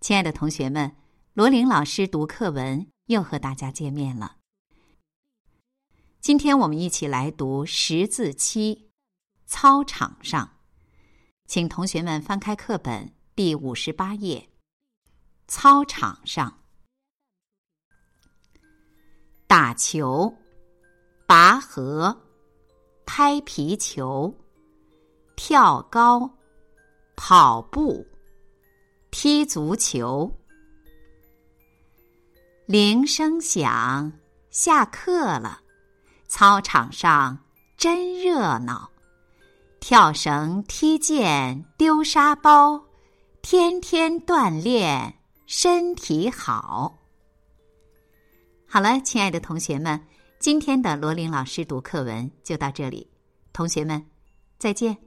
亲爱的同学们，罗琳老师读课文又和大家见面了。今天我们一起来读识字七，操场上，请同学们翻开课本第五十八页。操场上，打球、拔河、拍皮球、跳高、跑步。踢足球，铃声响，下课了。操场上真热闹，跳绳、踢毽、丢沙包，天天锻炼，身体好。好了，亲爱的同学们，今天的罗琳老师读课文就到这里，同学们再见。